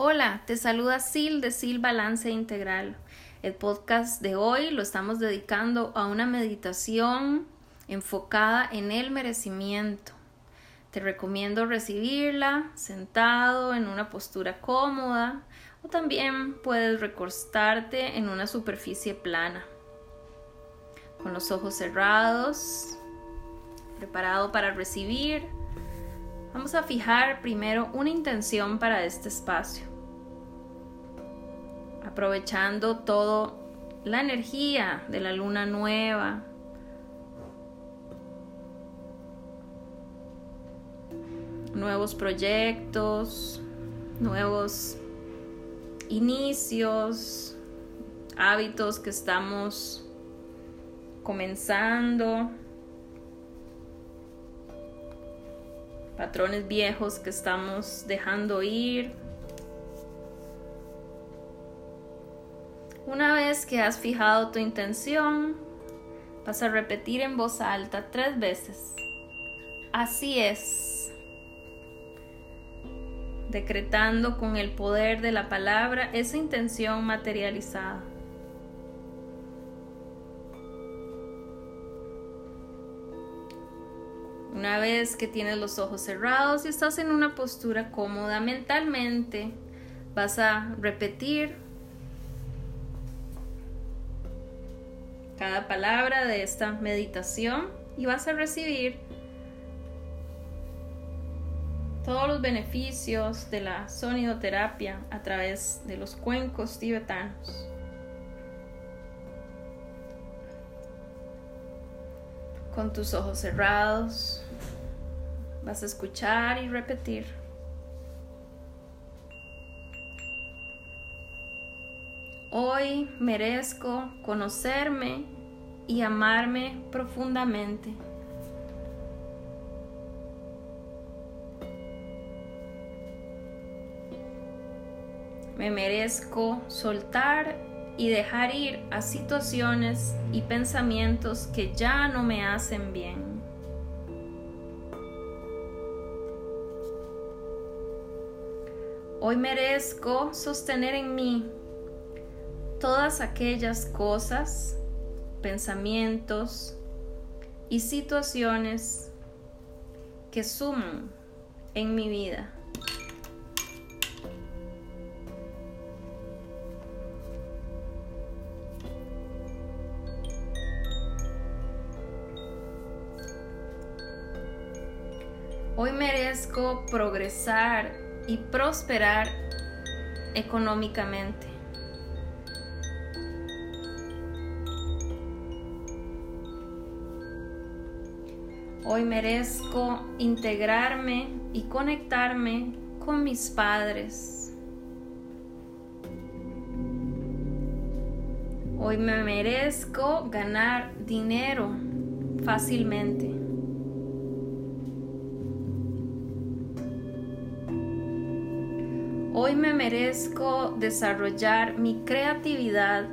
Hola, te saluda Sil de Sil Balance Integral. El podcast de hoy lo estamos dedicando a una meditación enfocada en el merecimiento. Te recomiendo recibirla sentado en una postura cómoda o también puedes recostarte en una superficie plana. Con los ojos cerrados, preparado para recibir, vamos a fijar primero una intención para este espacio. Aprovechando toda la energía de la luna nueva, nuevos proyectos, nuevos inicios, hábitos que estamos comenzando, patrones viejos que estamos dejando ir. Una vez que has fijado tu intención, vas a repetir en voz alta tres veces. Así es decretando con el poder de la palabra esa intención materializada. Una vez que tienes los ojos cerrados y estás en una postura cómoda mentalmente, vas a repetir cada palabra de esta meditación y vas a recibir todos los beneficios de la sonidoterapia a través de los cuencos tibetanos. Con tus ojos cerrados, vas a escuchar y repetir. Hoy merezco conocerme y amarme profundamente. Me merezco soltar y dejar ir a situaciones y pensamientos que ya no me hacen bien. Hoy merezco sostener en mí todas aquellas cosas, pensamientos y situaciones que suman en mi vida. Hoy merezco progresar y prosperar económicamente. Hoy merezco integrarme y conectarme con mis padres. Hoy me merezco ganar dinero fácilmente. Hoy me merezco desarrollar mi creatividad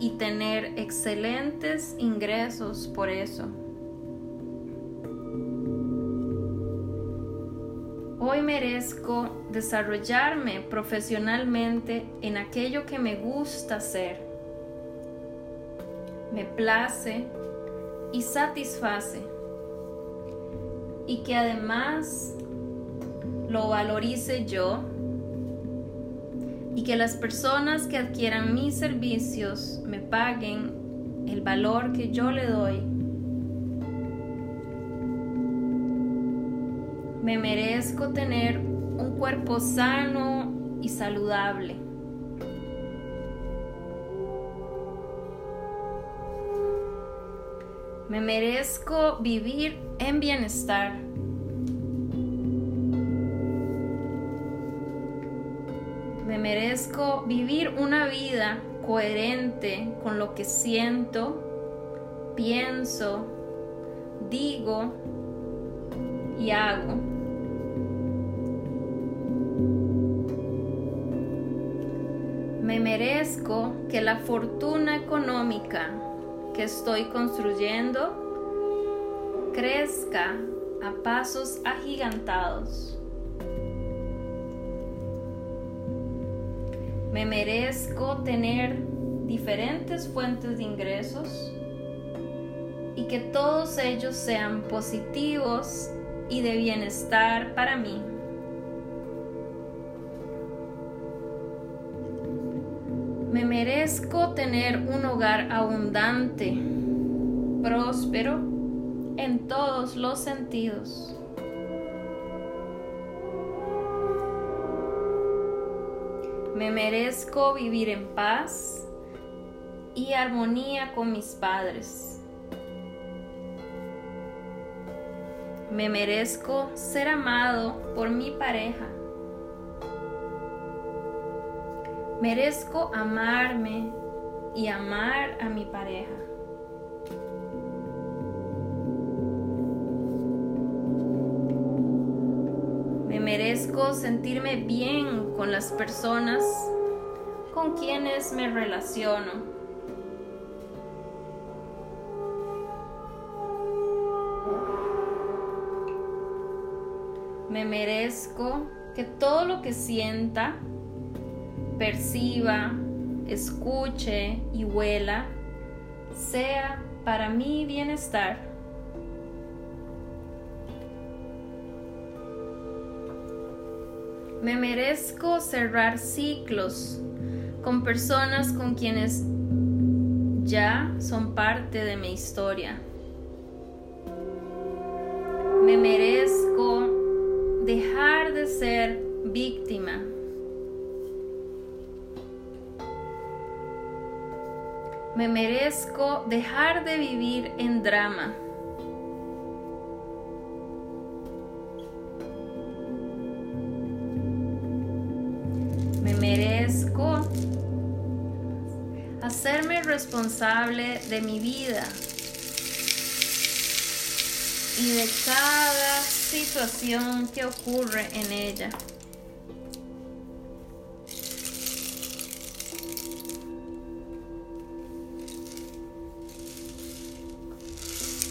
y tener excelentes ingresos por eso. Hoy merezco desarrollarme profesionalmente en aquello que me gusta hacer, me place y satisface. Y que además lo valorice yo y que las personas que adquieran mis servicios me paguen el valor que yo le doy. Me merezco tener un cuerpo sano y saludable. Me merezco vivir en bienestar. Me merezco vivir una vida coherente con lo que siento, pienso, digo y hago. Me merezco que la fortuna económica que estoy construyendo crezca a pasos agigantados. Me merezco tener diferentes fuentes de ingresos y que todos ellos sean positivos y de bienestar para mí. Me merezco tener un hogar abundante, próspero en todos los sentidos. Me merezco vivir en paz y armonía con mis padres. Me merezco ser amado por mi pareja. Merezco amarme y amar a mi pareja. Me merezco sentirme bien con las personas con quienes me relaciono. Me merezco que todo lo que sienta, perciba, escuche y huela sea para mi bienestar. Me merezco cerrar ciclos con personas con quienes ya son parte de mi historia. Me merezco dejar de ser víctima. Me merezco dejar de vivir en drama. Responsable de mi vida y de cada situación que ocurre en ella.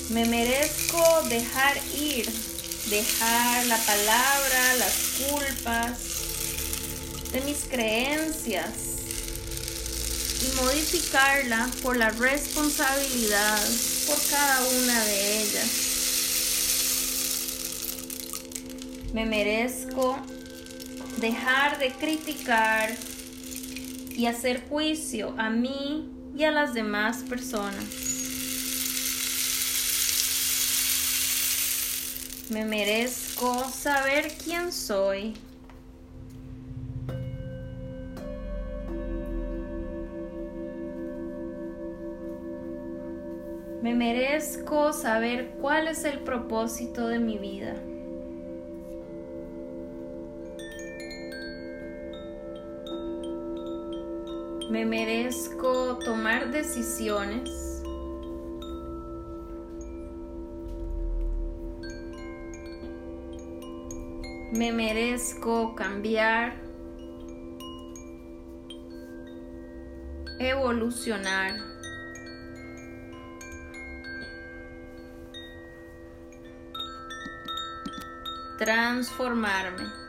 Me merezco dejar ir, dejar la palabra, las culpas de mis creencias y modificarla por la responsabilidad por cada una de ellas. Me merezco dejar de criticar y hacer juicio a mí y a las demás personas. Me merezco saber quién soy. Me merezco saber cuál es el propósito de mi vida. Me merezco tomar decisiones Me merezco cambiar, evolucionar. Transformarme.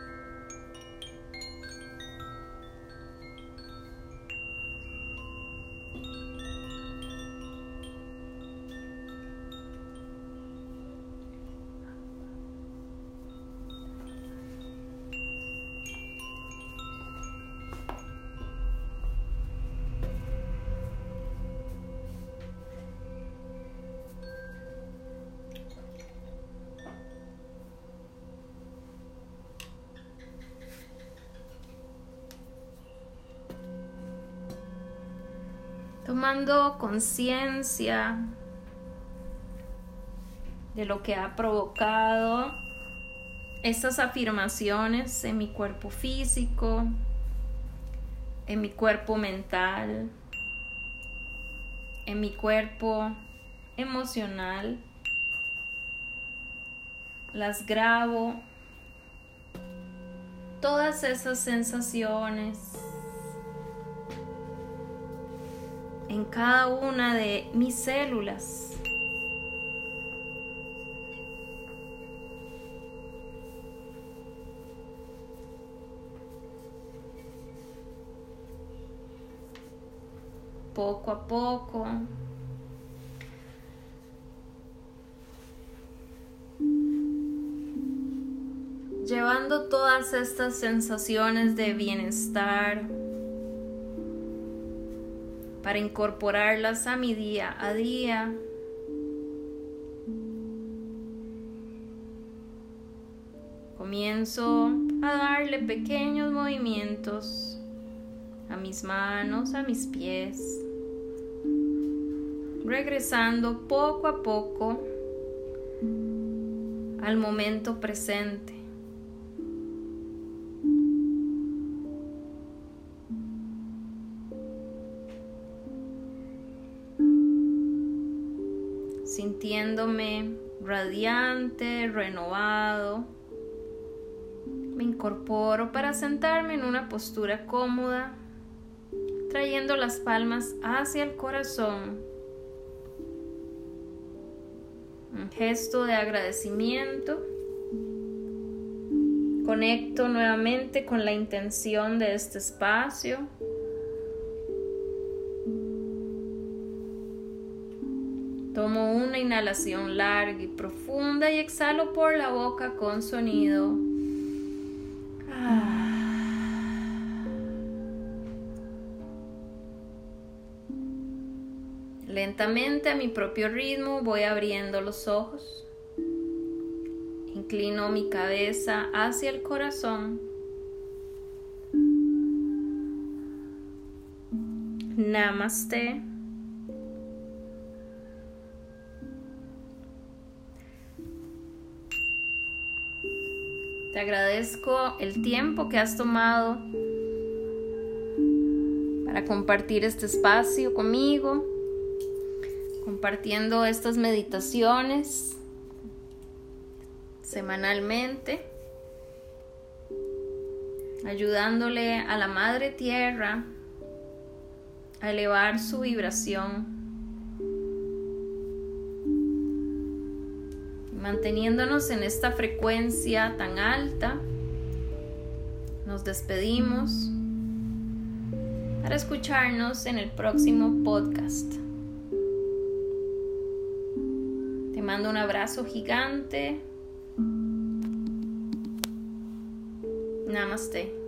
Tomando conciencia de lo que ha provocado estas afirmaciones en mi cuerpo físico, en mi cuerpo mental, en mi cuerpo emocional. Las grabo. Todas esas sensaciones en cada una de mis células. poco a poco. Llevando todas estas sensaciones de bienestar para incorporarlas a mi día a día. Comienzo a darle pequeños movimientos a mis manos, a mis pies, regresando poco a poco al momento presente. Sintiéndome radiante, renovado. Me incorporo para sentarme en una postura cómoda, trayendo las palmas hacia el corazón. Un gesto de agradecimiento. Conecto nuevamente con la intención de este espacio. Inhalación larga y profunda y exhalo por la boca con sonido. Ah. Lentamente a mi propio ritmo voy abriendo los ojos. Inclino mi cabeza hacia el corazón. Namaste. Agradezco el tiempo que has tomado para compartir este espacio conmigo, compartiendo estas meditaciones semanalmente, ayudándole a la Madre Tierra a elevar su vibración manteniéndonos en esta frecuencia tan alta, nos despedimos para escucharnos en el próximo podcast. Te mando un abrazo gigante. Namaste.